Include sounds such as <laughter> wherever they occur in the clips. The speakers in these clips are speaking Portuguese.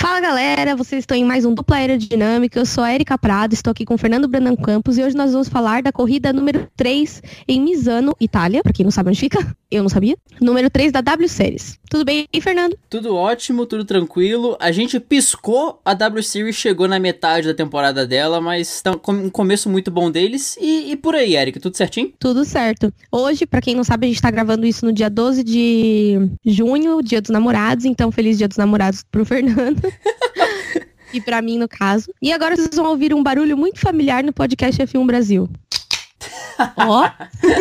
Fala galera, vocês estão em mais um Dupla Aerodinâmica. Eu sou a Erika Prado, estou aqui com o Fernando Brandão Campos e hoje nós vamos falar da corrida número 3 em Misano, Itália. Pra quem não sabe onde fica, <laughs> eu não sabia. Número 3 da W Series. Tudo bem, Fernando? Tudo ótimo, tudo tranquilo. A gente piscou, a W Series chegou na metade da temporada dela, mas tá um começo muito bom deles. E, e por aí, Erika, tudo certinho? Tudo certo. Hoje, para quem não sabe, a gente tá gravando isso no dia 12 de junho, dia dos namorados, então feliz dia dos namorados pro Fernando. <laughs> e para mim, no caso. E agora vocês vão ouvir um barulho muito familiar no podcast F1 Brasil. <laughs> Ó,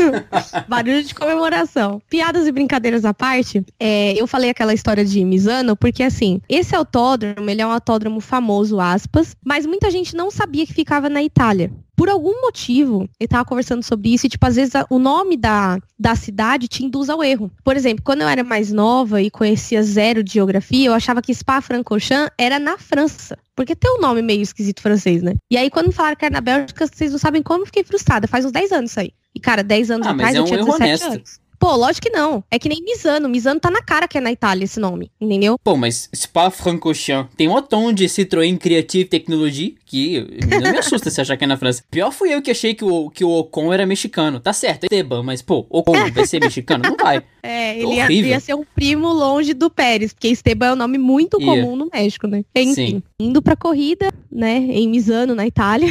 <laughs> barulho de comemoração. Piadas e brincadeiras à parte, é, eu falei aquela história de Misano, porque assim, esse autódromo, ele é um autódromo famoso, aspas, mas muita gente não sabia que ficava na Itália por algum motivo, ele tava conversando sobre isso e, tipo, às vezes a, o nome da, da cidade te induz ao erro. Por exemplo, quando eu era mais nova e conhecia zero de geografia, eu achava que Spa-Francorchamps era na França. Porque tem um nome meio esquisito francês, né? E aí, quando falaram que era na Bélgica, vocês não sabem como eu fiquei frustrada. Faz uns 10 anos isso aí. E, cara, 10 anos ah, atrás é eu um tinha erro 17 honesto. anos. Pô, lógico que não. É que nem Misano. Misano tá na cara que é na Itália esse nome, entendeu? Pô, mas Spa-Francorchamps tem um tom de Citroën Creative Technology que não me assusta se achar que é na França. Pior fui eu que achei que o, que o Ocon era mexicano. Tá certo, é Esteban, mas pô, Ocon vai ser mexicano? Não vai. <laughs> É, ele ia, ia, ser um primo longe do Pérez, porque Esteban é um nome muito comum yeah. no México, né? Enfim, Sim. indo pra corrida, né, em Misano, na Itália.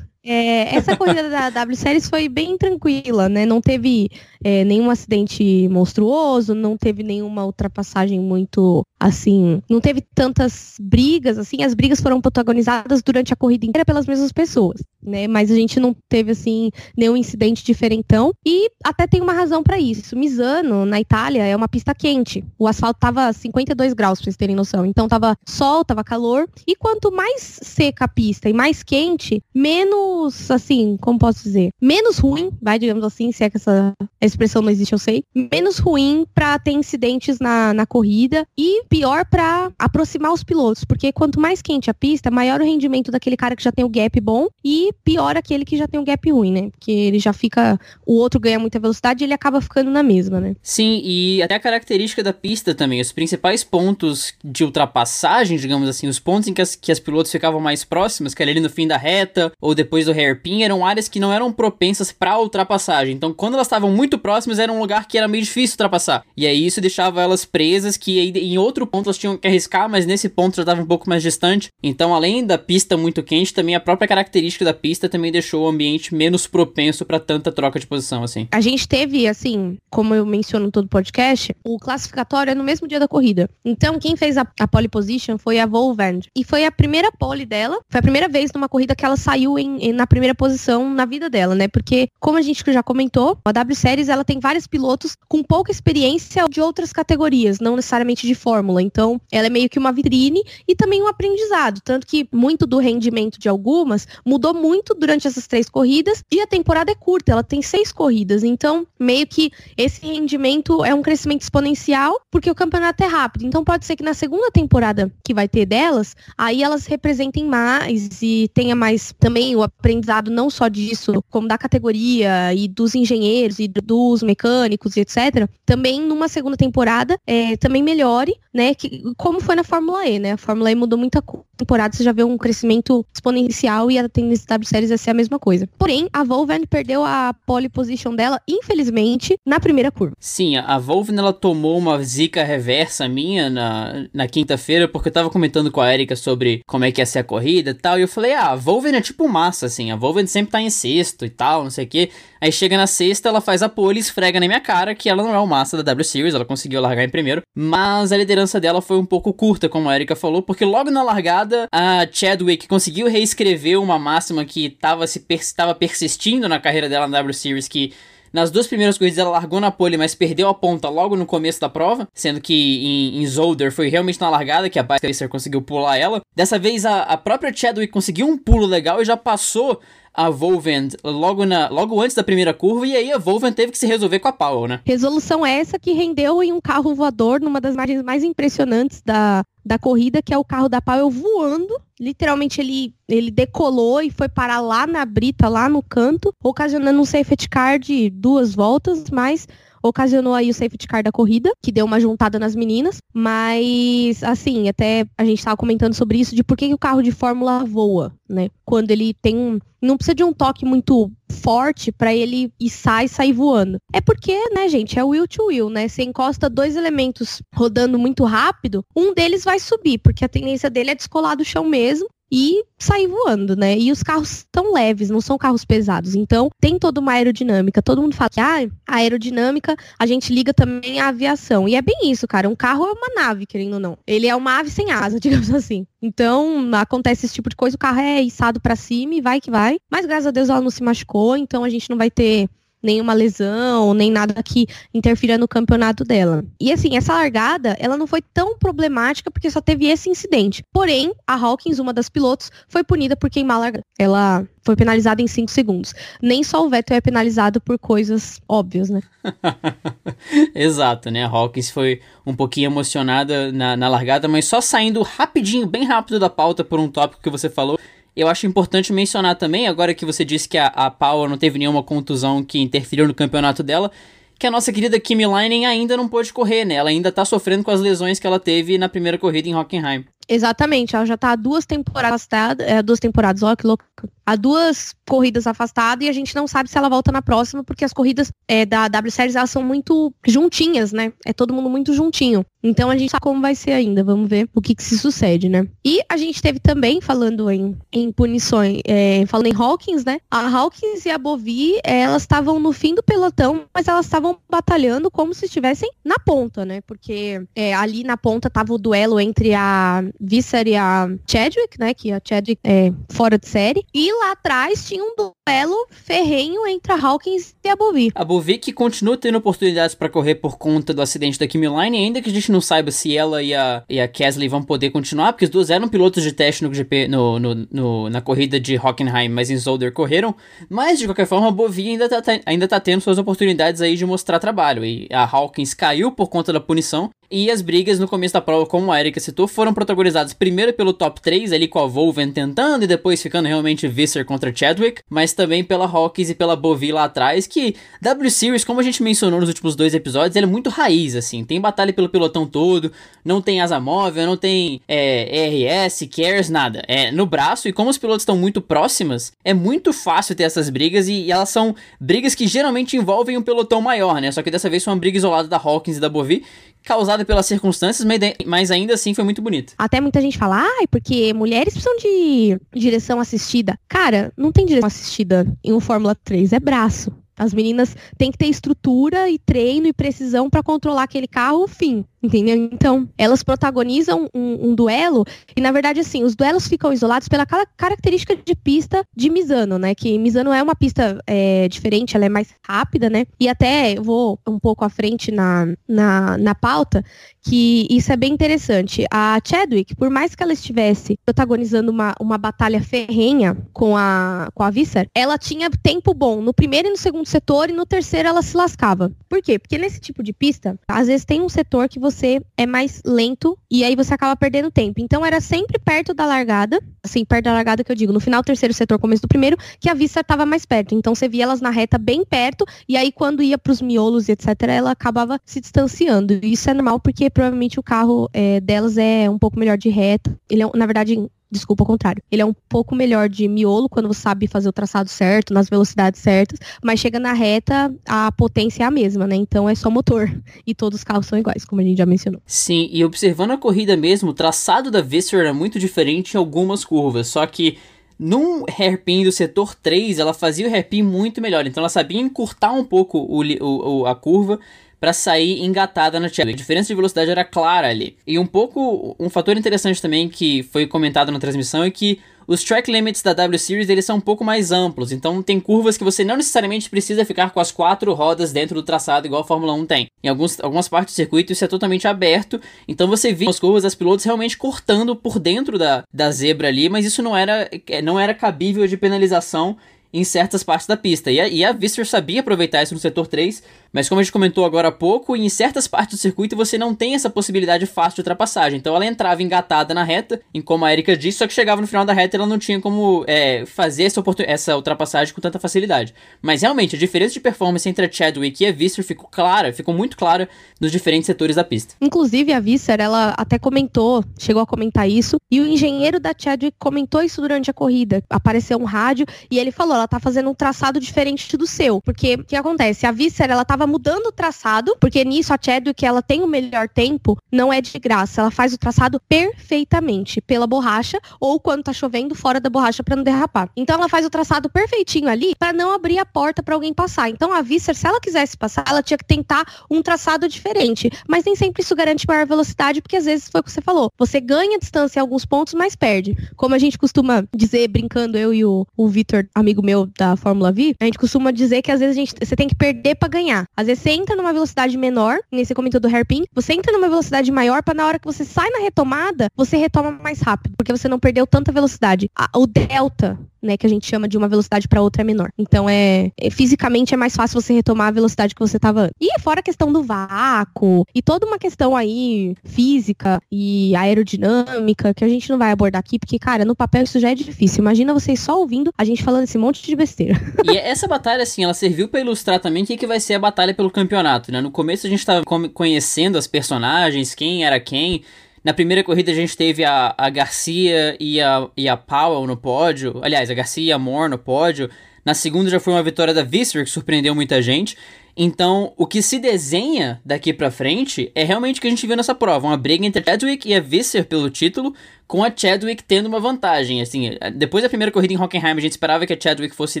É, essa corrida da <laughs> W Series foi bem tranquila, né? Não teve é, nenhum acidente monstruoso, não teve nenhuma ultrapassagem muito assim, não teve tantas brigas, assim, as brigas foram protagonizadas durante a corrida inteira pelas mesmas pessoas, né? Mas a gente não teve assim nenhum incidente diferentão e até tem uma razão para isso. Misano, na Itália, é uma pista quente. O asfalto tava 52 graus, pra vocês terem noção. Então tava sol, tava calor e quanto mais seca a pista e mais quente, menos assim, como posso dizer, menos ruim, vai digamos assim, se é que essa expressão não existe, eu sei, menos ruim para ter incidentes na, na corrida e pior para aproximar os pilotos, porque quanto mais quente a pista, maior o rendimento daquele cara que já tem o gap bom e pior aquele que já tem o gap ruim, né? Porque ele já fica, o outro ganha muita velocidade e ele acaba ficando na mesma, né? Sim, e até a característica da pista também, os principais pontos de ultrapassagem, digamos assim, os pontos em que as, que as pilotos ficavam mais próximas, que era ali no fim da reta ou depois do hairpin, eram áreas que não eram propensas para ultrapassagem. Então, quando elas estavam muito próximas, era um lugar que era meio difícil ultrapassar. E aí isso deixava elas presas que em outro ponto elas tinham que arriscar, mas nesse ponto já estava um pouco mais distante. Então, além da pista muito quente, também a própria característica da pista também deixou o ambiente menos propenso para tanta troca de posição, assim. A gente teve, assim, como eu menciono todo podcast, o classificatório é no mesmo dia da corrida. Então, quem fez a, a pole position foi a Volvand. E foi a primeira pole dela, foi a primeira vez numa corrida que ela saiu em, na primeira posição na vida dela, né? Porque, como a gente já comentou, a W Series ela tem vários pilotos com pouca experiência de outras categorias, não necessariamente de fórmula. Então, ela é meio que uma vitrine e também um aprendizado. Tanto que muito do rendimento de algumas mudou muito durante essas três corridas e a temporada é curta, ela tem seis corridas. Então, meio que esse rendimento é um crescimento exponencial porque o campeonato é rápido. Então, pode ser que na segunda temporada que vai ter delas, aí elas representem mais e tenha mais também o aprendizado não só disso, como da categoria e dos engenheiros e dos mecânicos etc. Também numa segunda temporada é, também melhore, né? Que, como foi na Fórmula E, né? A Fórmula E mudou muita temporada, você já vê um crescimento exponencial e a tendência da W Series vai ser a mesma coisa. Porém, a Volven perdeu a pole position dela, infelizmente, na primeira curva. Sim, a Volven ela tomou uma zica reversa minha na, na quinta-feira, porque eu tava comentando com a Erika sobre como é que ia ser a corrida e tal, e eu falei, ah, a Volven é tipo massa, assim, a Volven sempre tá em sexto e tal, não sei o quê. Aí chega na sexta, ela faz a pole e esfrega na minha cara que ela não é o massa da W Series, ela conseguiu largar em primeiro, mas a liderança dela foi um pouco curta, como a Erika falou, porque logo na largada a Chadwick conseguiu reescrever uma máxima que estava se pers persistindo na carreira dela na W Series, que nas duas primeiras corridas ela largou na pole, mas perdeu a ponta logo no começo da prova, sendo que em, em Zolder foi realmente na largada que a Bike Racer conseguiu pular ela. Dessa vez a, a própria Chadwick conseguiu um pulo legal e já passou a Volvent logo, na, logo antes da primeira curva, e aí a Volvent teve que se resolver com a Powell, né? Resolução essa que rendeu em um carro voador, numa das imagens mais impressionantes da, da corrida, que é o carro da Powell voando. Literalmente ele, ele decolou e foi parar lá na brita, lá no canto, ocasionando um safety car de duas voltas, mas ocasionou aí o safety car da corrida, que deu uma juntada nas meninas, mas assim, até a gente estava comentando sobre isso de por que, que o carro de Fórmula voa, né? Quando ele tem um, não precisa de um toque muito forte para ele ir sai sair voando. É porque, né, gente, é wheel to wheel, né? Você encosta dois elementos rodando muito rápido, um deles vai subir, porque a tendência dele é descolar do chão mesmo e sair voando, né? E os carros são leves, não são carros pesados. Então, tem toda uma aerodinâmica. Todo mundo fala que ah, a aerodinâmica a gente liga também à aviação. E é bem isso, cara. Um carro é uma nave, querendo ou não. Ele é uma ave sem asa, <laughs> digamos assim. Então, acontece esse tipo de coisa, o carro é içado para cima e vai que vai. Mas graças a Deus ela não se machucou, então a gente não vai ter nenhuma lesão, nem nada que interfira no campeonato dela. E assim, essa largada, ela não foi tão problemática porque só teve esse incidente. Porém, a Hawkins, uma das pilotos, foi punida por queimar a largada. Ela foi penalizada em 5 segundos. Nem só o Vettel é penalizado por coisas óbvias, né? <laughs> Exato, né? A Hawkins foi um pouquinho emocionada na, na largada, mas só saindo rapidinho, bem rápido da pauta por um tópico que você falou. Eu acho importante mencionar também, agora que você disse que a, a não teve nenhuma contusão que interferiu no campeonato dela, que a nossa querida Kimi Leinen ainda não pôde correr, né? Ela ainda tá sofrendo com as lesões que ela teve na primeira corrida em Hockenheim. Exatamente, ela já tá há duas temporadas afastada, é, duas temporadas, ó, que louco. Há duas corridas afastadas e a gente não sabe se ela volta na próxima, porque as corridas é, da W Series elas são muito juntinhas, né? É todo mundo muito juntinho. Então a gente sabe como vai ser ainda. Vamos ver o que, que se sucede, né? E a gente teve também, falando em, em punições, é, falando em Hawkins, né? A Hawkins e a Bovi, elas estavam no fim do pelotão, mas elas estavam batalhando como se estivessem na ponta, né? Porque é, ali na ponta tava o duelo entre a Visser e a Chadwick, né? Que a Chadwick é fora de série. E lá atrás tinha um duelo ferrenho entre a Hawkins e a Bovi. A Bovi que continua tendo oportunidades para correr por conta do acidente da Kimi Line, ainda que a gente não saiba se ela e a, e a Kesley vão poder continuar, porque as duas eram pilotos de teste no GP, no, no, no na corrida de Hockenheim, mas em Zolder correram. Mas, de qualquer forma, a Bovi ainda tá, ainda tá tendo suas oportunidades aí de mostrar trabalho. E a Hawkins caiu por conta da punição, e as brigas no começo da prova, como a Erika citou, foram protagonizadas primeiro pelo top 3, ali com a Volven tentando e depois ficando realmente Visser contra Chadwick, mas também pela Hawkins e pela Bovi lá atrás, que W Series, como a gente mencionou nos últimos dois episódios, ele é muito raiz, assim. Tem batalha pelo pelotão todo, não tem asa móvel, não tem é, RS, cares, nada. É no braço, e como os pilotos estão muito próximas, é muito fácil ter essas brigas e, e, elas são brigas que geralmente envolvem um pelotão maior, né? Só que dessa vez foi uma briga isolada da Hawkins e da Bovi, causada pelas circunstâncias, mas ainda assim foi muito bonito. Até muita gente fala, ai, porque mulheres precisam de direção assistida. Cara, não tem direção assistida em um Fórmula 3, é braço. As meninas têm que ter estrutura e treino e precisão para controlar aquele carro, fim. Entendeu? Então, elas protagonizam um, um, duelo e, na verdade, assim, os duelos ficam isolados pela característica de pista de Misano, né? Que Misano é uma pista é, diferente, ela é mais rápida, né? E até eu vou um pouco à frente na, na, na pauta, que isso é bem interessante. A Chadwick, por mais que ela estivesse protagonizando uma, uma batalha ferrenha com a, com a Visser, ela tinha tempo bom no primeiro e no segundo setor e no terceiro ela se lascava. Por quê? Porque nesse tipo de pista, às vezes tem um setor que você é mais lento e aí você acaba perdendo tempo. Então era sempre perto da largada, assim, perto da largada que eu digo, no final do terceiro setor, começo do primeiro, que a Visser estava mais perto. Então você via elas na reta bem perto e aí quando ia para os miolos e etc, ela acabava se distanciando. Isso é normal porque provavelmente o carro é, delas é um pouco melhor de reta. Ele é, na verdade, desculpa, ao contrário. Ele é um pouco melhor de miolo quando você sabe fazer o traçado certo, nas velocidades certas, mas chega na reta, a potência é a mesma, né? Então é só motor. E todos os carros são iguais, como a gente já mencionou. Sim, e observando a corrida mesmo, o traçado da Visser é muito diferente em algumas curvas, só que num hairpin do setor 3, ela fazia o hairpin muito melhor, então ela sabia encurtar um pouco o, o, a curva para sair engatada na Chadwick. A diferença de velocidade era clara ali. E um pouco, um fator interessante também que foi comentado na transmissão é que os track limits da W Series eles são um pouco mais amplos, então tem curvas que você não necessariamente precisa ficar com as quatro rodas dentro do traçado igual a Fórmula 1 tem. Em alguns, algumas partes do circuito isso é totalmente aberto, então você vê as curvas, as pilotos realmente cortando por dentro da, da zebra ali, mas isso não era, não era cabível de penalização em certas partes da pista. E a, e a Visser sabia aproveitar isso no setor 3, Mas como a gente comentou agora há pouco, em certas partes do circuito você não tem essa possibilidade fácil de ultrapassagem. Então ela entrava engatada na reta, em como a Erika disse, só que chegava no final da reta ela não tinha como é, fazer essa, essa ultrapassagem com tanta facilidade. Mas realmente, a diferença de performance entre a Chadwick e a Visser ficou clara, ficou muito clara nos diferentes setores da pista. Inclusive, a Visser, ela até comentou, chegou a comentar isso, e o engenheiro da Chadwick comentou isso durante a corrida. Apareceu um rádio e ele falou: ela tá fazendo um traçado diferente do seu. Porque o que acontece? A Visser, ela tava mudando o traçado, porque nisso a Chadwick, ela tem o melhor tempo, não é de graça. Ela faz o traçado perfeitamente pela borracha ou quando tá chovendo fora da borracha para não derrapar. Então ela faz o traçado perfeitinho ali para não abrir a porta para alguém passar. Então a Visser, se ela quisesse passar, ela tinha que tentar um traçado diferente. Mas nem sempre isso garante maior velocidade, porque às vezes foi o que você falou. Você ganha distância em alguns pontos, mas perde. Como a gente costuma dizer, brincando, eu e o, o Vitor, amigo meu da Fórmula V, a gente costuma dizer que às vezes a gente, você tem que perder para ganhar. Às vezes você entra numa velocidade menor, nesse comentou do hairpin, você entra numa velocidade maior para na hora que você sai na retomada, você retoma mais rápido, porque você não perdeu tanta velocidade. O delta né, que a gente chama de uma velocidade para outra é menor. Então é, é, fisicamente é mais fácil você retomar a velocidade que você estava antes. E fora a questão do vácuo e toda uma questão aí física e aerodinâmica que a gente não vai abordar aqui, porque cara, no papel isso já é difícil. Imagina vocês só ouvindo a gente falando esse monte de besteira. <laughs> E essa batalha assim, ela serviu para ilustrar também o que, que vai ser a batalha pelo campeonato, né? No começo a gente estava conhecendo as personagens, quem era quem, na primeira corrida a gente teve a, a Garcia e a, e a Powell no pódio. Aliás, a Garcia e a Moore no pódio. Na segunda já foi uma vitória da Visser, que surpreendeu muita gente. Então, o que se desenha daqui para frente é realmente o que a gente viu nessa prova, uma briga entre Chadwick e a Visser pelo título, com a Chadwick tendo uma vantagem. Assim, depois da primeira corrida em Hockenheim, a gente esperava que a Chadwick fosse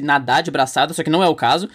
nadar de braçada, só que não é o caso.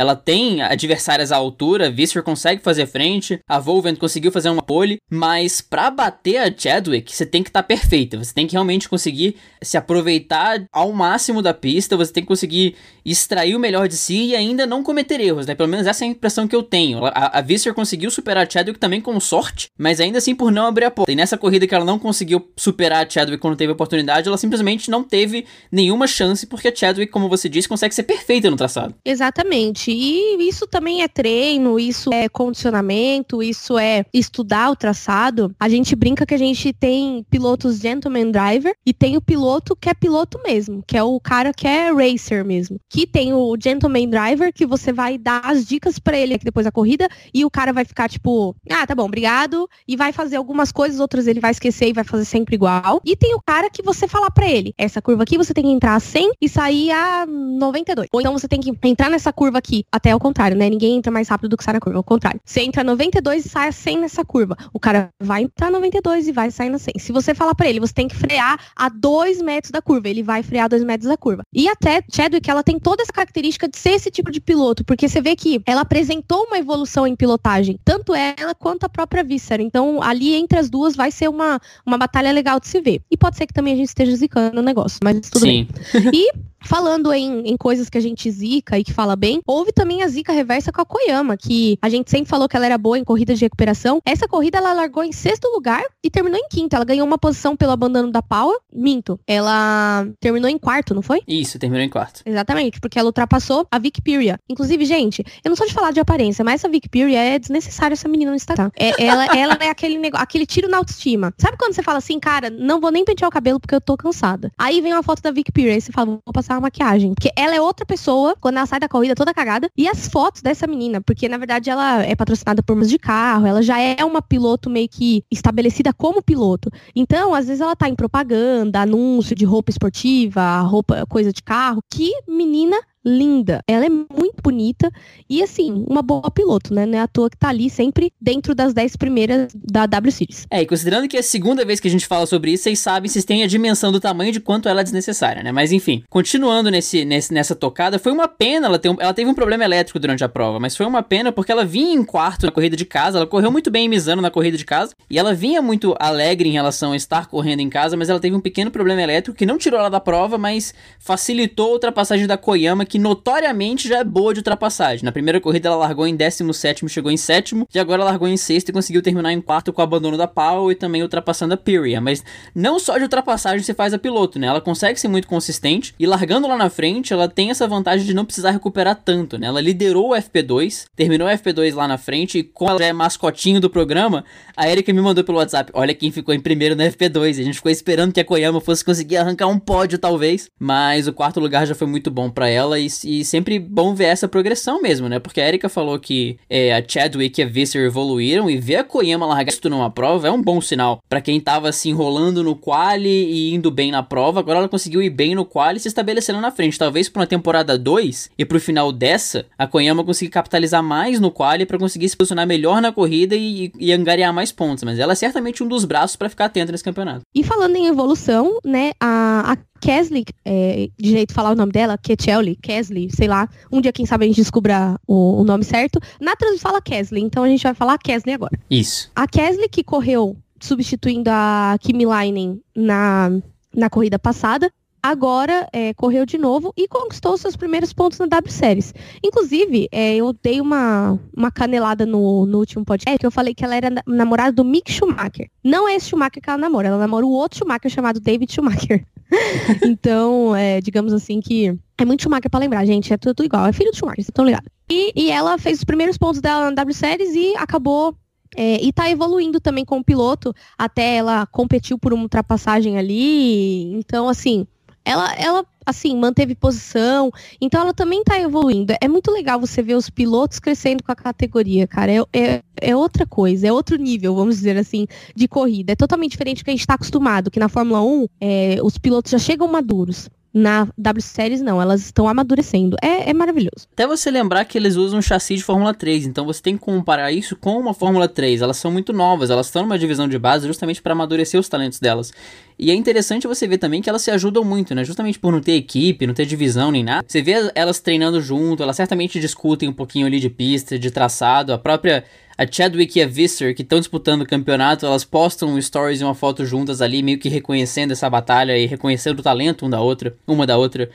Ela tem adversárias à altura, Visser consegue fazer frente, a Volvent conseguiu fazer uma pole, mas para bater a Chadwick, você tem que estar tá perfeita, você tem que realmente conseguir se aproveitar ao máximo da pista, você tem que conseguir extrair o melhor de si e ainda não cometer erros, né? Pelo menos essa é a impressão que eu tenho. A, a Visser conseguiu superar a Chadwick também com sorte, mas ainda assim por não abrir a porta. E nessa corrida que ela não conseguiu superar a Chadwick quando teve a oportunidade, ela simplesmente não teve nenhuma chance, porque a Chadwick, como você disse, consegue ser perfeita no traçado. Exatamente. E isso também é treino, isso é condicionamento, isso é estudar o traçado. A gente brinca que a gente tem pilotos gentleman driver e tem o piloto que é piloto mesmo, que é o cara que é racer mesmo. Que tem o gentleman driver que você vai dar as dicas para ele aqui depois da corrida e o cara vai ficar tipo, ah, tá bom, obrigado, e vai fazer algumas coisas, outras ele vai esquecer e vai fazer sempre igual. E tem o cara que você falar para ele, essa curva aqui você tem que entrar a 100 e sair a 92. Ou então você tem que entrar nessa curva aqui até ao contrário, né? Ninguém entra mais rápido do que sai na curva, ao contrário. Você entra 92 e sai a 100 nessa curva. O cara vai entrar 92 e vai sair na 100. Se você falar para ele, você tem que frear a 2 metros da curva, ele vai frear a 2 metros da curva. E até Chadwick, ela tem toda essa característica de ser esse tipo de piloto, porque você vê que ela apresentou uma evolução em pilotagem, tanto ela quanto a própria Visser. Então, ali entre as duas vai ser uma, uma batalha legal de se ver. E pode ser que também a gente esteja zicando o negócio, mas tudo Sim. bem. E Falando em, em, coisas que a gente zica e que fala bem, houve também a zica reversa com a Koyama, que a gente sempre falou que ela era boa em corridas de recuperação. Essa corrida ela largou em sexto lugar e terminou em quinto. Ela ganhou uma posição pelo abandono da Power. Minto. Ela terminou em quarto, não foi? Isso, terminou em quarto. Exatamente, porque ela ultrapassou a Vic Piria. Inclusive, gente, eu não sou de falar de aparência, mas essa Vic Piria é desnecessária essa menina no Instagram. É, ela, <laughs> ela é aquele negócio, aquele tiro na autoestima. Sabe quando você fala assim, cara, não vou nem pentear o cabelo porque eu tô cansada. Aí vem uma foto da Vic Piria e você fala, vou passar passar uma maquiagem. Porque ela é outra pessoa quando ela sai da corrida toda cagada. E as fotos dessa menina, porque na verdade ela é patrocinada por de carro, ela já é uma piloto meio que estabelecida como piloto. Então, às vezes ela tá em propaganda, anúncio de roupa esportiva, roupa, coisa de carro. Que menina linda. Ela é muito bonita e, assim, uma boa piloto, né? Não é à toa que tá ali sempre dentro das 10 primeiras da W Series. É, e considerando que é a segunda vez que a gente fala sobre isso, vocês sabem, vocês têm a dimensão do tamanho de quanto ela é desnecessária, né? Mas enfim, continuando nesse, nesse, nessa tocada, foi uma pena ela ter um, ela teve um problema elétrico durante a prova, mas foi uma pena porque ela vinha em quarto na corrida de casa, ela correu muito bem em Misano na corrida de casa, e ela vinha muito alegre em relação a estar correndo em casa, mas ela teve um pequeno problema elétrico que não tirou ela da prova, mas facilitou a ultrapassagem da Koyama, que notoriamente já é boa de ultrapassagem. Na primeira corrida ela largou em 17 chegou em sétimo, e agora largou em sexto e conseguiu terminar em quarto com o abandono da Powell e também ultrapassando a Pyria. Mas não só de ultrapassagem se faz a piloto, né? Ela consegue ser muito consistente e largando lá na frente, ela tem essa vantagem de não precisar recuperar tanto, né? Ela liderou o FP2, terminou o FP2 lá na frente e como ela é mascotinho do programa, a Erika me mandou pelo WhatsApp, olha quem ficou em primeiro no FP2. A gente ficou esperando que a Koyama fosse conseguir arrancar um pódio talvez, mas o quarto lugar já foi muito bom para ela e, e, sempre bom ver essa progressão mesmo, né? Porque a Erika falou que é, a Chadwick e a Visser evoluíram e ver a Koyama largar isso numa prova é um bom sinal para quem tava se enrolando no quali e indo bem na prova. Agora ela conseguiu ir bem no quali e se estabelecendo na frente. Talvez para uma temporada 2 e pro final dessa, a Koyama conseguir capitalizar mais no quali para conseguir se posicionar melhor na corrida e, e angariar mais pontos. Mas ela é certamente um dos braços para ficar atenta nesse campeonato. E falando em evolução, né, a, a Kesley, é, de falar o nome dela, Ketchelly, Kesley, sei lá. Um dia, quem sabe, a gente descubra o, o nome certo. Na trans fala Kesley, então a gente vai falar Kesley agora. Isso. A Kesley que correu substituindo a Kimi Leinen na, na corrida passada, agora é, correu de novo e conquistou seus primeiros pontos na W Series. Inclusive, é, eu dei uma, uma canelada no, no último podcast, que eu falei que ela era namorada do Mick Schumacher. Não é esse Schumacher que ela namora, ela namora o outro Schumacher chamado David Schumacher. <laughs> então, é, digamos assim que é muito Schumacher pra lembrar, gente. É tudo, tudo igual. É filho do Schumacher, vocês estão ligados. E, e ela fez os primeiros pontos dela na W Series e acabou é, e tá evoluindo também como piloto, até ela competiu por uma ultrapassagem ali. Então, assim, ela, ela assim, manteve posição. Então ela também tá evoluindo. É muito legal você ver os pilotos crescendo com a categoria, cara. É, é, é outra coisa, é outro nível, vamos dizer assim, de corrida. É totalmente diferente do que a gente está acostumado, que na Fórmula 1 é, os pilotos já chegam maduros. Na W Series, não, elas estão amadurecendo. É, é, maravilhoso. Até você lembrar que eles usam chassi de Fórmula 3, então você tem que comparar isso com uma Fórmula 3. Elas são muito novas, elas estão numa divisão de base justamente para amadurecer os talentos delas. E é interessante você ver também que elas se ajudam muito, né? Justamente por não ter equipe, não ter divisão nem nada. Você vê elas treinando junto, elas certamente discutem um pouquinho ali de pista, de traçado. A própria a Chadwick e a Visser, que estão disputando o campeonato, elas postam stories e uma foto juntas ali, meio que reconhecendo essa batalha e reconhecendo o talento um da outra, uma da outra.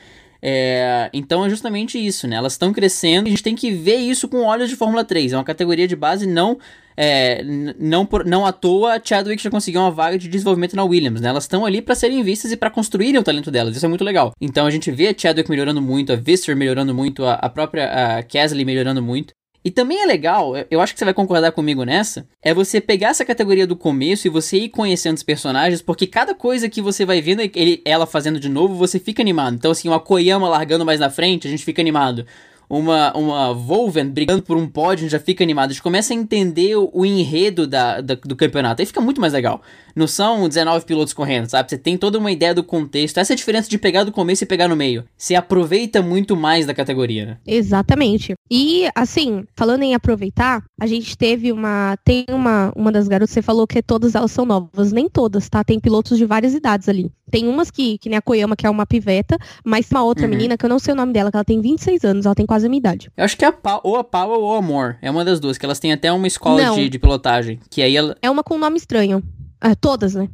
É, então é justamente isso, né? Elas estão crescendo e a gente tem que ver isso com olhos de Fórmula 3. É uma categoria de base não é, não, por, não à toa Chadwick já conseguiu uma vaga de desenvolvimento na Williams, né? Elas estão ali para serem vistas e para construírem o talento delas. Isso é muito legal. Então a gente vê a Chadwick melhorando muito, a Visser melhorando muito, a, a própria Kesley melhorando muito. E também é legal, eu acho que você vai concordar comigo nessa, é você pegar essa categoria do começo e você ir conhecendo os personagens, porque cada coisa que você vai vendo ele, ela fazendo de novo, você fica animado. Então, assim, uma Koyama largando mais na frente, a gente fica animado uma, uma Volven brigando por um pódio, já fica animado. A gente começa a entender o, o enredo da, da, do campeonato. Aí fica muito mais legal. Não são 19 pilotos correndo, sabe? Você tem toda uma ideia do contexto. Essa é a diferença de pegar do começo e pegar no meio. Você aproveita muito mais da categoria, né? Exatamente. E, assim, falando em aproveitar, a gente teve uma. Tem uma, uma das garotas, você falou que todas elas são novas. Nem todas, tá? Tem pilotos de várias idades ali. Tem umas que, que nem a Koyama, que é uma piveta, mas tem uma outra uhum. menina que eu não sei o nome dela, que ela tem 26 anos, ela tem quase a minha idade. Eu acho que é a pa ou a Paula ou a Amor. É uma das duas, que elas têm até uma escola de, de pilotagem. Que aí ela... É uma com um nome estranho. Ah, todas, né?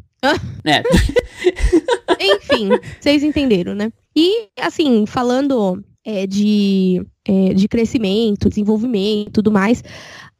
É. <laughs> Enfim, vocês entenderam, né? E, assim, falando é, de, é, de crescimento, desenvolvimento e tudo mais,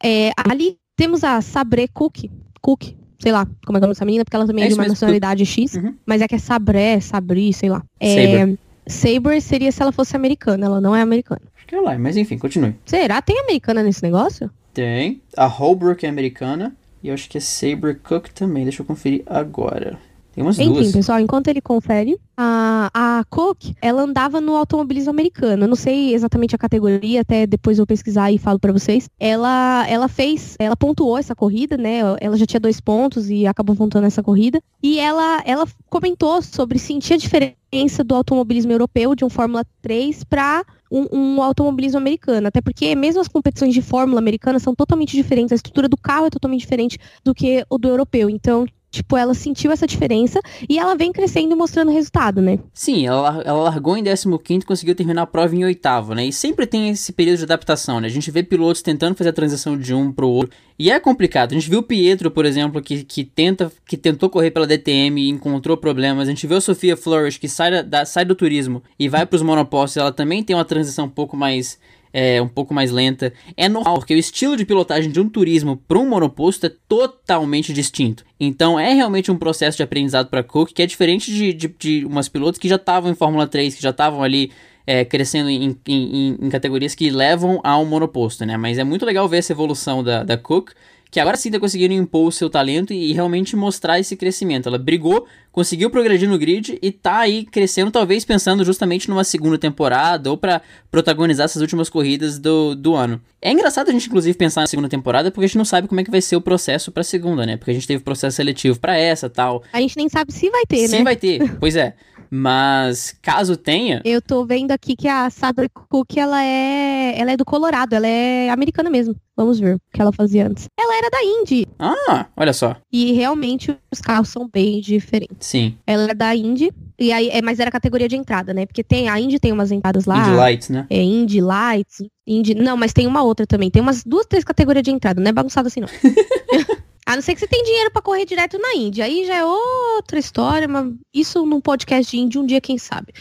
é, ali temos a Sabre Cook, Cook, sei lá como é o nome dessa menina, porque ela também é, é de uma nacionalidade X, uhum. mas é que é Sabré, Sabri, sei lá. É, Saber. Saber seria se ela fosse americana, ela não é americana. Acho que é lá, mas enfim, continue. Será? Tem americana nesse negócio? Tem. A Holbrook é americana. E eu acho que é Saber Cook também. Deixa eu conferir agora. Tem umas Enfim, duas. pessoal, enquanto ele confere, a, a Cook, ela andava no automobilismo americano. Eu não sei exatamente a categoria, até depois eu pesquisar e falo para vocês. Ela, ela fez, ela pontuou essa corrida, né? Ela já tinha dois pontos e acabou pontuando essa corrida. E ela, ela comentou sobre sentir a diferença do automobilismo europeu de um Fórmula 3 para um, um, automobilismo americano. Até porque mesmo as competições de Fórmula americana são totalmente diferentes. A estrutura do carro é totalmente diferente do que o do europeu. Então, tipo, ela sentiu essa diferença e ela vem crescendo e mostrando resultado, né? Sim, ela, ela largou em 15 e conseguiu terminar a prova em oitavo, né? E sempre tem esse período de adaptação, né? A gente vê pilotos tentando fazer a transição de um pro outro. E é complicado. A gente viu o Pietro, por exemplo, que, que, tenta, que tentou correr pela DTM e encontrou problemas. A gente viu a Sofia Flores, que sai, da, sai do turismo e vai para os monopostos. Ela também tem uma transição um pouco mais é, um pouco mais lenta. É normal, porque o estilo de pilotagem de um turismo para um monoposto é totalmente distinto. Então é realmente um processo de aprendizado para Cook que é diferente de, de, de umas pilotos que já estavam em Fórmula 3, que já estavam ali é, crescendo em, em, em, categorias que levam a um monoposto, né? Mas é muito legal ver essa evolução da, da Cook que agora sim está conseguindo impor o seu talento e realmente mostrar esse crescimento. Ela brigou, conseguiu progredir no grid e tá aí crescendo, talvez pensando justamente numa segunda temporada ou para protagonizar essas últimas corridas do, do ano. É engraçado a gente, inclusive, pensar na segunda temporada porque a gente não sabe como é que vai ser o processo pra segunda, né? Porque a gente teve processo seletivo para essa tal. A gente nem sabe se vai ter, se né? Se vai ter, pois é. <laughs> Mas caso tenha. Eu tô vendo aqui que a Sadler Cook ela é, ela é do Colorado, ela é americana mesmo. Vamos ver o que ela fazia antes. Ela era da Indy. Ah, olha só. E realmente os carros são bem diferentes. Sim. Ela era da Indy. E aí, é, mas era categoria de entrada, né? Porque tem a Indy tem umas entradas lá. Indy Lights, né? É Indy Lights, Indy, não, mas tem uma outra também. Tem umas duas, três categorias de entrada, não é bagunçado assim não. <laughs> A não ser que você tem dinheiro para correr direto na Índia. Aí já é outra história, mas isso num podcast de Índia um dia, quem sabe.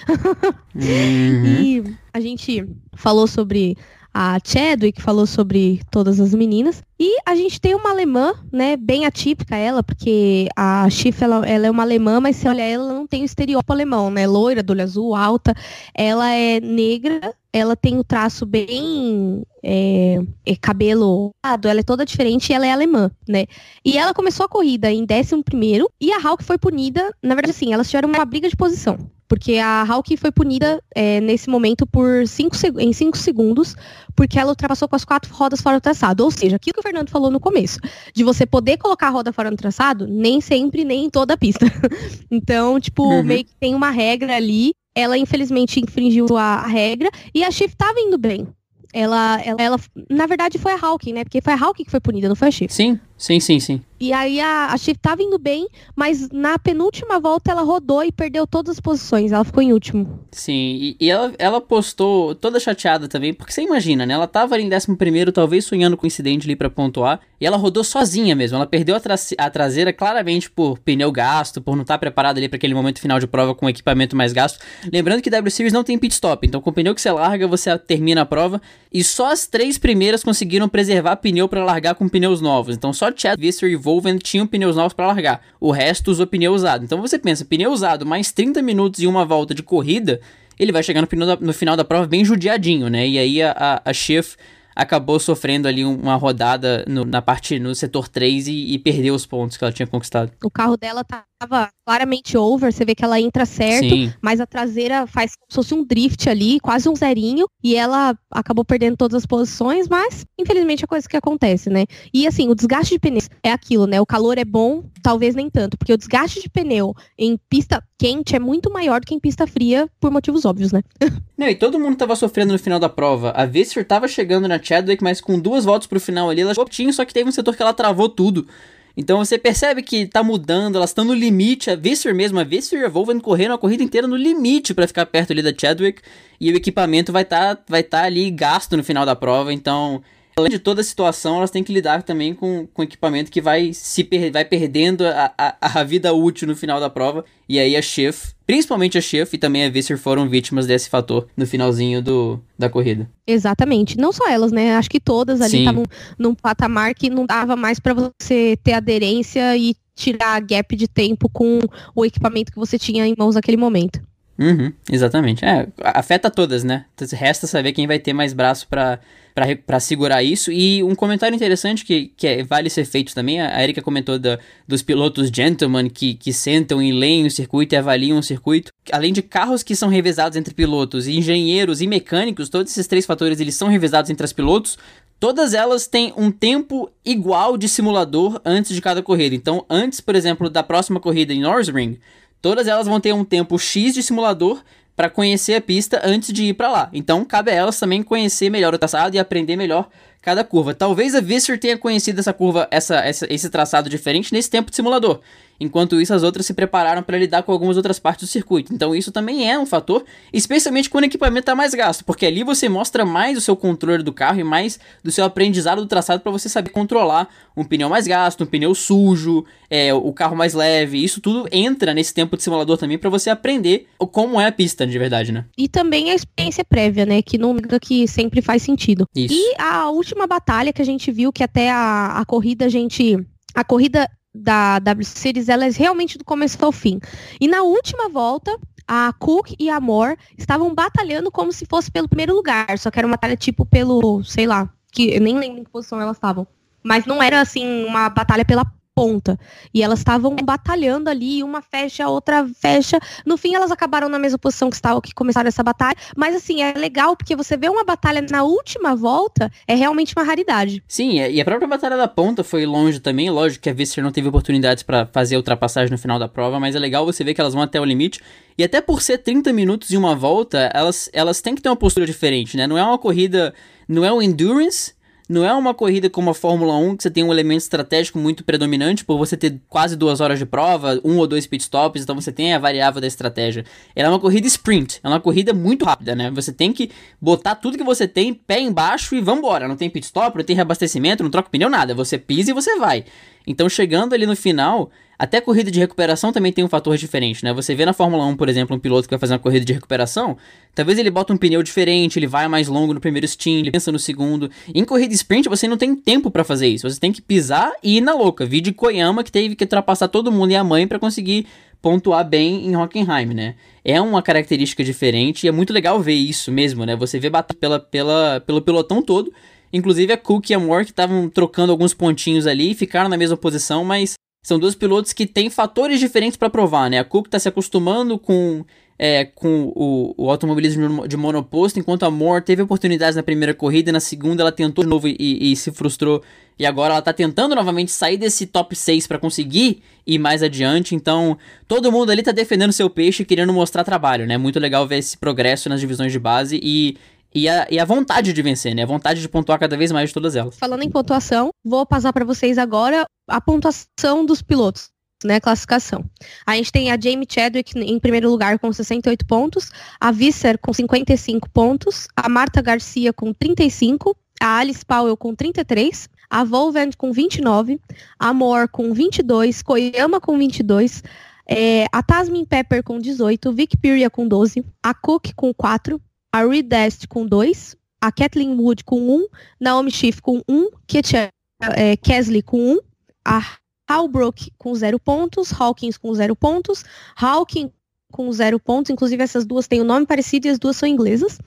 uhum. <laughs> E a gente falou sobre a Chadwick, falou sobre todas as meninas. E a gente tem uma alemã, né, bem atípica ela, porque a Schiff, ela, ela, é uma alemã, mas se olhar ela não tem o estereótipo alemão, né, loira, do olho azul, alta. Ela é negra, ela tem o traço bem é, é cabelo, ela é toda diferente ela é alemã, né? E ela começou a corrida em 11 primeiro e a Hawk foi punida, na verdade, sim, elas tiveram uma briga de posição porque a Hawk foi punida é, nesse momento por cinco, em 5 segundos, porque ela ultrapassou com as quatro rodas fora do traçado. Ou seja, aquilo que o Fernando falou no começo, de você poder colocar a roda fora do traçado, nem sempre, nem em toda a pista. <laughs> então, tipo, uhum. meio que tem uma regra ali. Ela, infelizmente, infringiu a, regra e a Shift tava indo bem. Ela, ela, ela, na verdade, foi a Hawking, né? Porque foi a Hawking que foi punida, não foi a Shift. Sim, sim, sim, sim. E aí a, a Shift tava indo bem, mas na penúltima volta ela rodou e perdeu todas as posições. Ela ficou em último. Sim, e, e ela, ela postou toda chateada também, porque você imagina, né? Ela tava ali em 11 primeiro, talvez sonhando com o incidente ali pra pontuar, e ela rodou sozinha mesmo. Ela perdeu a, tra a traseira claramente por pneu gasto, por não estar tá preparada ali para aquele momento final de prova com equipamento mais gasto. Lembrando que W Series não tem pit stop, então com o pneu que você larga, você termina a prova, e só as três primeiras conseguiram preservar pneu para largar com pneus novos. Então só Chad, Visser e Volven tinham pneus novos para largar. O resto usou pneu usado. Então você pensa, pneu usado mais 30 minutos e uma volta de corrida, ele vai chegar no, da, no final da prova bem judiadinho, né? E aí a, a, a acabou sofrendo ali uma rodada no, na parte no setor 3 e, e, perdeu os pontos que ela tinha conquistado. O carro dela tava claramente over, você vê que ela entra certo, Sim. mas a traseira faz como se fosse um drift ali, quase um zerinho, e ela acabou perdendo todas as posições, mas infelizmente é coisa que acontece, né? E assim, o desgaste de pneus é aquilo, né? O calor é bom, talvez nem tanto, porque o desgaste de pneu em pista quente é muito maior do que em pista fria, por motivos óbvios, né? <laughs> Não, e todo mundo tava sofrendo no final da prova. A Visser tava chegando na Chadwick, mas com duas voltas pro final ali, ela tinha, só que teve um setor que ela travou tudo. Então você percebe que tá mudando, elas estão no limite. A Visser mesmo, a Visser e a Volven correram a corrida inteira no limite para ficar perto ali da Chadwick. E o equipamento vai estar tá, vai tá ali gasto no final da prova. Então além de toda a situação, elas têm que lidar também com, com equipamento que vai se per vai perdendo a, a, a, vida útil no final da prova. E aí a Schiff, principalmente a Schiff e também a Visser foram vítimas desse fator no finalzinho do, da corrida. Exatamente. Não só elas, né? Acho que todas ali estavam num patamar que não dava mais para você ter aderência e tirar gap de tempo com o equipamento que você tinha em mãos naquele momento. Uhum, exatamente. É, afeta todas, né? Resta saber quem vai ter mais braço para para segurar isso. E um comentário interessante que, que é, vale ser feito também, a Erika comentou da, dos pilotos gentlemen que, que sentam e leem o circuito e avaliam o circuito. Além de carros que são revezados entre pilotos, engenheiros e mecânicos, todos esses três fatores eles são revezados entre os pilotos. Todas elas têm um tempo igual de simulador antes de cada corrida. Então, antes, por exemplo, da próxima corrida em Norsring, todas elas vão ter um tempo X de simulador para conhecer a pista antes de ir para lá. Então, cabe a elas também conhecer melhor o traçado e aprender melhor cada curva. Talvez a Visser tenha conhecido essa curva, essa, essa, esse traçado diferente nesse tempo de simulador. Enquanto isso, as outras se prepararam para lidar com algumas outras partes do circuito. Então, isso também é um fator, especialmente quando o equipamento está mais gasto, porque ali você mostra mais o seu controle do carro e mais do seu aprendizado do traçado para você saber controlar um pneu mais gasto, um pneu sujo, é, o carro mais leve. Isso tudo entra nesse tempo de simulador também para você aprender como é a pista de verdade, né? E também a experiência prévia, né? Que não que sempre faz sentido. Isso. E a última batalha que a gente viu, que até a, a corrida a gente. A corrida da W Series, ela é realmente do começo ao fim. E na última volta, a Cook e a Moore estavam batalhando como se fosse pelo primeiro lugar, só que era uma batalha tipo pelo, sei lá, que eu nem lembro em que posição elas estavam. Mas não era assim uma batalha pela ponta. E elas estavam batalhando ali, uma fecha, a outra fecha. No fim, elas acabaram na mesma posição que estavam que começaram essa batalha. Mas assim, é legal porque você vê uma batalha na última volta, é realmente uma raridade. Sim, e a própria batalha da ponta foi longe também. Lógico que a Visser não teve oportunidades para fazer a ultrapassagem no final da prova, mas é legal você ver que elas vão até o limite. E até por ser 30 minutos e uma volta, elas, elas têm que ter uma postura diferente, né? Não é uma corrida, não é um endurance não é uma corrida como a Fórmula 1, que você tem um elemento estratégico muito predominante, por você ter quase duas horas de prova, um ou dois pitstops, então você tem a variável da estratégia. Ela é uma corrida sprint, é uma corrida muito rápida, né? Você tem que botar tudo que você tem, pé embaixo e vambora. Não tem pitstop, não tem reabastecimento, não troca pneu, nada. Você pisa e você vai. Então, chegando ali no final, até corrida de recuperação também tem um fator diferente, né? Você vê na Fórmula 1, por exemplo, um piloto que vai fazer uma corrida de recuperação, talvez ele bota um pneu diferente, ele vai mais longo no primeiro stint, ele pensa no segundo. Em corrida sprint, você não tem tempo para fazer isso. Você tem que pisar e ir na louca. Vi de Koyama que teve que ultrapassar todo mundo e a mãe para conseguir pontuar bem em Hockenheim, né? É uma característica diferente e é muito legal ver isso mesmo, né? Você vê bater pela, pela, pelo pelotão todo. Inclusive a Cook e a Moore que estavam trocando alguns pontinhos ali e ficaram na mesma posição, mas são dois pilotos que têm fatores diferentes para provar, né? A Cook está se acostumando com, é, com o, o, automobilismo de monoposto, enquanto a Moore teve oportunidades na primeira corrida na segunda ela tentou de novo e, e, se frustrou. E agora ela está tentando novamente sair desse top 6 para conseguir ir mais adiante. Então, todo mundo ali está defendendo seu peixe querendo mostrar trabalho, né? Muito legal ver esse progresso nas divisões de base e e a, e a vontade de vencer, né? A vontade de pontuar cada vez mais de todas elas. Falando em pontuação, vou passar para vocês agora a pontuação dos pilotos. Né, classificação. A gente tem a Jamie Chadwick em primeiro lugar com 68 pontos, a Visser com 55 pontos, a Marta Garcia com 35, a Alice Powell com 33, a Volvent com 29, a Moore com 22, Koyama com 22, é, a Tasmin Pepper com 18, Vic Piria com 12, a Cook com 4, a Reed Dest com 2, a Kathleen Wood com 1, um, Naomi Schiff com 1, um, é, Kesley com 1, um, a Halbrook com 0 pontos, Hawkins com 0 pontos, Hawkins com 0 pontos, inclusive essas duas têm o um nome parecido e as duas são inglesas,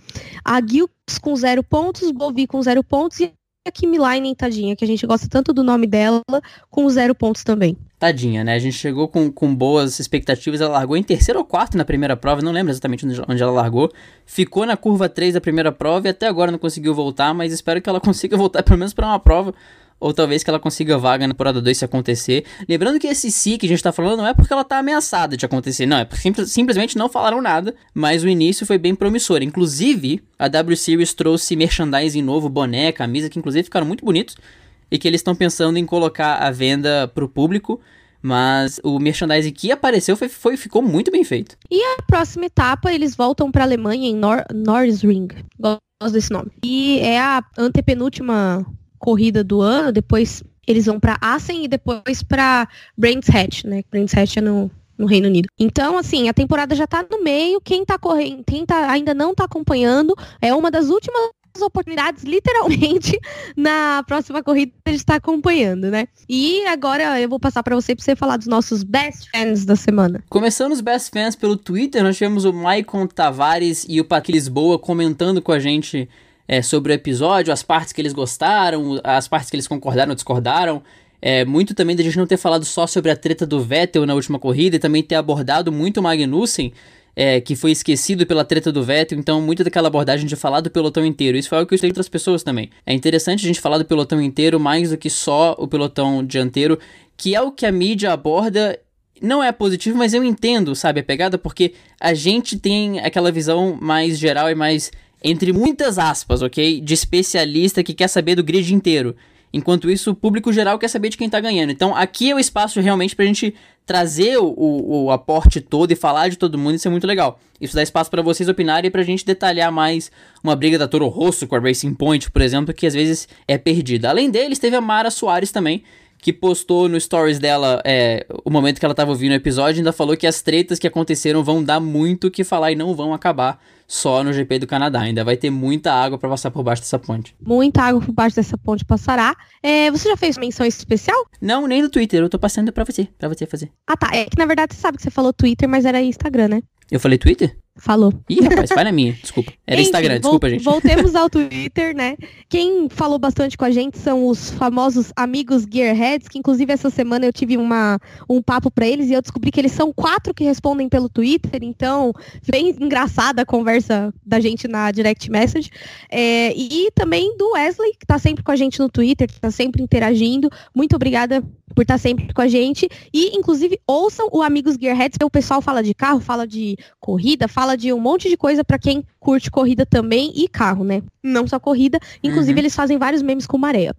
a Gilks com 0 pontos, Bovi com 0 pontos e a Kimi Leinen, tadinha, que a gente gosta tanto do nome dela, com 0 pontos também tadinha, né? A gente chegou com, com boas expectativas, ela largou em terceiro ou quarto na primeira prova, não lembro exatamente onde ela largou. Ficou na curva 3 da primeira prova e até agora não conseguiu voltar, mas espero que ela <laughs> consiga voltar pelo menos para uma prova. Ou talvez que ela consiga vaga na temporada 2 se acontecer. Lembrando que esse si que a gente tá falando não é porque ela tá ameaçada de acontecer, não. É porque simples, simplesmente não falaram nada. Mas o início foi bem promissor. Inclusive, a W Series trouxe merchandising novo, boné, camisa, que inclusive ficaram muito bonitos e que eles estão pensando em colocar à venda para o público. Mas o merchandising que apareceu foi, foi, ficou muito bem feito. E a próxima etapa, eles voltam para a Alemanha em Nor Norsring. Gosto desse nome. E é a antepenúltima corrida do ano. Depois eles vão para Assen e depois para Brands Hatch, né? Brands Hatch é no, no Reino Unido. Então, assim, a temporada já tá no meio. Quem tá correndo, quem tá, ainda não tá acompanhando, é uma das últimas oportunidades, literalmente, <laughs> na próxima corrida gente está acompanhando, né? E agora eu vou passar para você para você falar dos nossos best fans da semana. Começando os best fans pelo Twitter, nós tivemos o Maicon Tavares e o Patrick Lisboa comentando com a gente é, sobre o episódio, as partes que eles gostaram, as partes que eles concordaram ou discordaram. É, muito também da gente não ter falado só sobre a treta do Vettel na última corrida e também ter abordado muito o Magnussen é, que foi esquecido pela treta do Vettel, então muito daquela abordagem de falar do pelotão inteiro. Isso foi algo que eu escutei outras pessoas também. É interessante a gente falar do pelotão inteiro mais do que só o pelotão dianteiro, que é o que a mídia aborda. Não é positivo, mas eu entendo, sabe, a pegada, porque a gente tem aquela visão mais geral e mais entre muitas aspas, ok? De especialista que quer saber do grid inteiro. Enquanto isso, o público geral quer saber de quem tá ganhando. Então, aqui é o espaço realmente pra gente trazer o, o, o aporte todo e falar de todo mundo, isso é muito legal. Isso dá espaço para vocês opinarem e pra gente detalhar mais uma briga da Toro Rosso com a Racing Point, por exemplo, que às vezes é perdida. Além deles, teve a Mara Soares também, que postou no stories dela é, o momento que ela tava ouvindo o episódio, ainda falou que as tretas que aconteceram vão dar muito o que falar e não vão acabar só no GP do Canadá. Ainda vai ter muita água para passar por baixo dessa ponte. Muita água por baixo dessa ponte passará. É, você já fez menção especial? Não, nem no Twitter. Eu tô passando para você, para você fazer. Ah, tá. É que na verdade você sabe que você falou Twitter, mas era Instagram, né? Eu falei Twitter? Falou. Ih, rapaz, vai na minha. <laughs> Desculpa. Era Enfim, Instagram, desculpa, gente. Voltemos ao <laughs> Twitter, né? Quem falou bastante com a gente são os famosos amigos Gearheads, que inclusive essa semana eu tive uma, um papo para eles e eu descobri que eles são quatro que respondem pelo Twitter, então bem engraçada a conversa da gente na direct message. É, e também do Wesley, que tá sempre com a gente no Twitter, que tá sempre interagindo. Muito obrigada por estar tá sempre com a gente. E, inclusive, ouçam o Amigos Gearheads, que o pessoal fala de carro, fala de corrida, fala de um monte de coisa para quem curte corrida também e carro, né? Não só corrida. Inclusive, uhum. eles fazem vários memes com maré.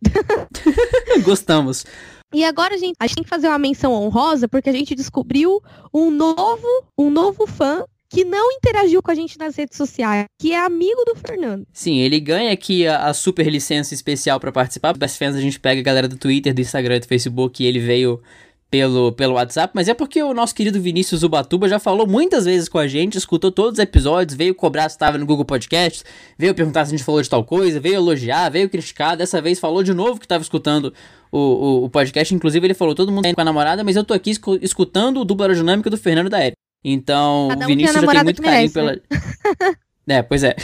<laughs> Gostamos. E agora, gente, a gente tem que fazer uma menção honrosa, porque a gente descobriu um novo, um novo fã que não interagiu com a gente nas redes sociais, que é amigo do Fernando. Sim, ele ganha aqui a, a super licença especial para participar. Best Fans a gente pega a galera do Twitter, do Instagram, do Facebook, e ele veio pelo, pelo WhatsApp, mas é porque o nosso querido Vinícius Ubatuba já falou muitas vezes com a gente, escutou todos os episódios, veio cobrar se estava no Google Podcast, veio perguntar se a gente falou de tal coisa, veio elogiar, veio criticar, dessa vez falou de novo que estava escutando o, o, o, podcast, inclusive ele falou, todo mundo tá com a namorada, mas eu tô aqui escutando o dublo aerodinâmica do Fernando da Érica. Então, o Vinícius já tem muito carinho pela... Né? <laughs> É, pois é.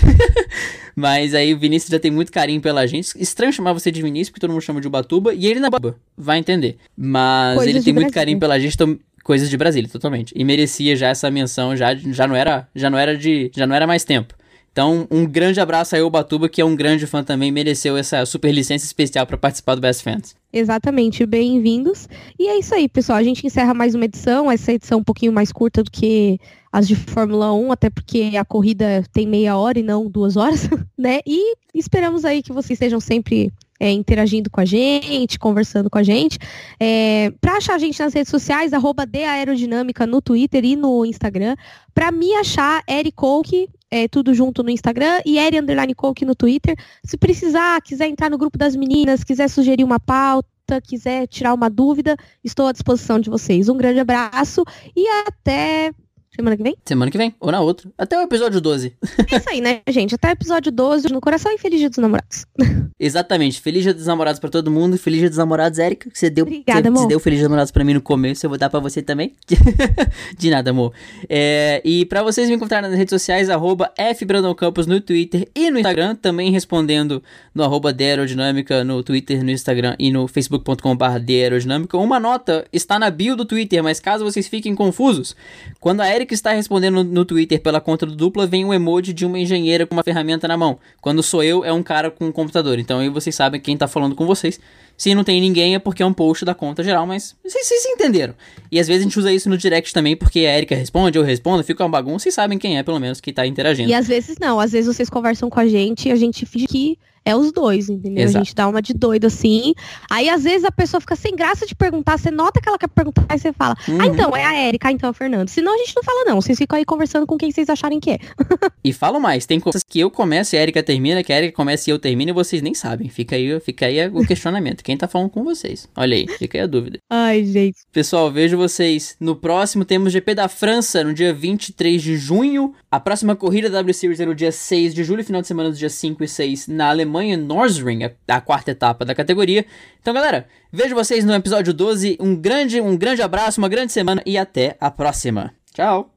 <laughs> Mas aí o Vinícius já tem muito carinho pela gente. Estranho chamar você de Vinícius, porque todo mundo chama de Ubatuba. E ele na Baba, vai entender. Mas Coisas ele tem muito Brasília. carinho pela gente, então coisas de Brasília, totalmente. E merecia já essa menção, já, já não era, já não era de, já não era mais tempo. Então, um grande abraço aí ao Batuba, que é um grande fã também, mereceu essa super licença especial para participar do Best Fans. Exatamente, bem-vindos. E é isso aí, pessoal. A gente encerra mais uma edição, essa edição um pouquinho mais curta do que as de Fórmula 1, até porque a corrida tem meia hora e não duas horas, <laughs> né? E esperamos aí que vocês estejam sempre é, interagindo com a gente, conversando com a gente. É, para achar a gente nas redes sociais, arroba Aerodinâmica no Twitter e no Instagram. Para me achar, Eric Coke, é, tudo junto no Instagram e Eri Underline Coke no Twitter. Se precisar, quiser entrar no grupo das meninas, quiser sugerir uma pauta, quiser tirar uma dúvida, estou à disposição de vocês. Um grande abraço e até Semana que vem? Semana que vem, ou na outra. Até o episódio 12. É isso aí, né, <laughs> gente? Até o episódio 12 no coração e feliz dia dos namorados. <laughs> Exatamente. Feliz dia dos namorados pra todo mundo. Feliz dia dos namorados, Érica. Que você deu, Obrigada, você, amor. Você deu feliz dia dos namorados pra mim no começo. Eu vou dar pra você também. <laughs> De nada, amor. É, e pra vocês me encontrarem nas redes sociais, arroba Campos no Twitter e no Instagram. Também respondendo no arroba Aerodinâmica no Twitter, no Instagram e no facebook.com.br Aerodinâmica. Uma nota está na bio do Twitter, mas caso vocês fiquem confusos, quando a Erika está respondendo no, Twitter pela conta do dupla, vem um emoji de uma engenheira com uma ferramenta na mão. Quando sou eu, é um cara com um computador. Então aí vocês sabem quem está falando com vocês. Se não tem ninguém, é porque é um post da conta geral, mas vocês, vocês entenderam. E às vezes a gente usa isso no direct também, porque a Erika responde, eu respondo, fica uma bagunça, vocês sabem quem é, pelo menos, que está interagindo. E às vezes não, às vezes vocês conversam com a gente e a gente finge que é os dois, entendeu? Exato. A gente dá uma de doido assim. Aí, às vezes, a pessoa fica sem graça de perguntar, você nota que ela quer perguntar, aí você fala, ah, uhum. ah, então, é a Érica, ah, então é o Fernando. Senão a gente não fala, não. Vocês ficam aí conversando com quem vocês acharem que é. <laughs> e falo mais, tem coisas que eu começo e a Érica termina, que a Érica começa e eu termino e vocês nem sabem. Fica aí, fica aí o questionamento. Quem tá falando com vocês? Olha aí, fica aí a dúvida. Ai, gente. Pessoal, vejo vocês no próximo. Temos GP da França no dia 23 de junho. A próxima corrida da W Series é no dia 6 de julho, final de semana dos dias 5 e 6 na Alemanha, a, a quarta etapa da categoria. Então, galera, vejo vocês no episódio 12. Um grande, um grande abraço, uma grande semana e até a próxima. Tchau!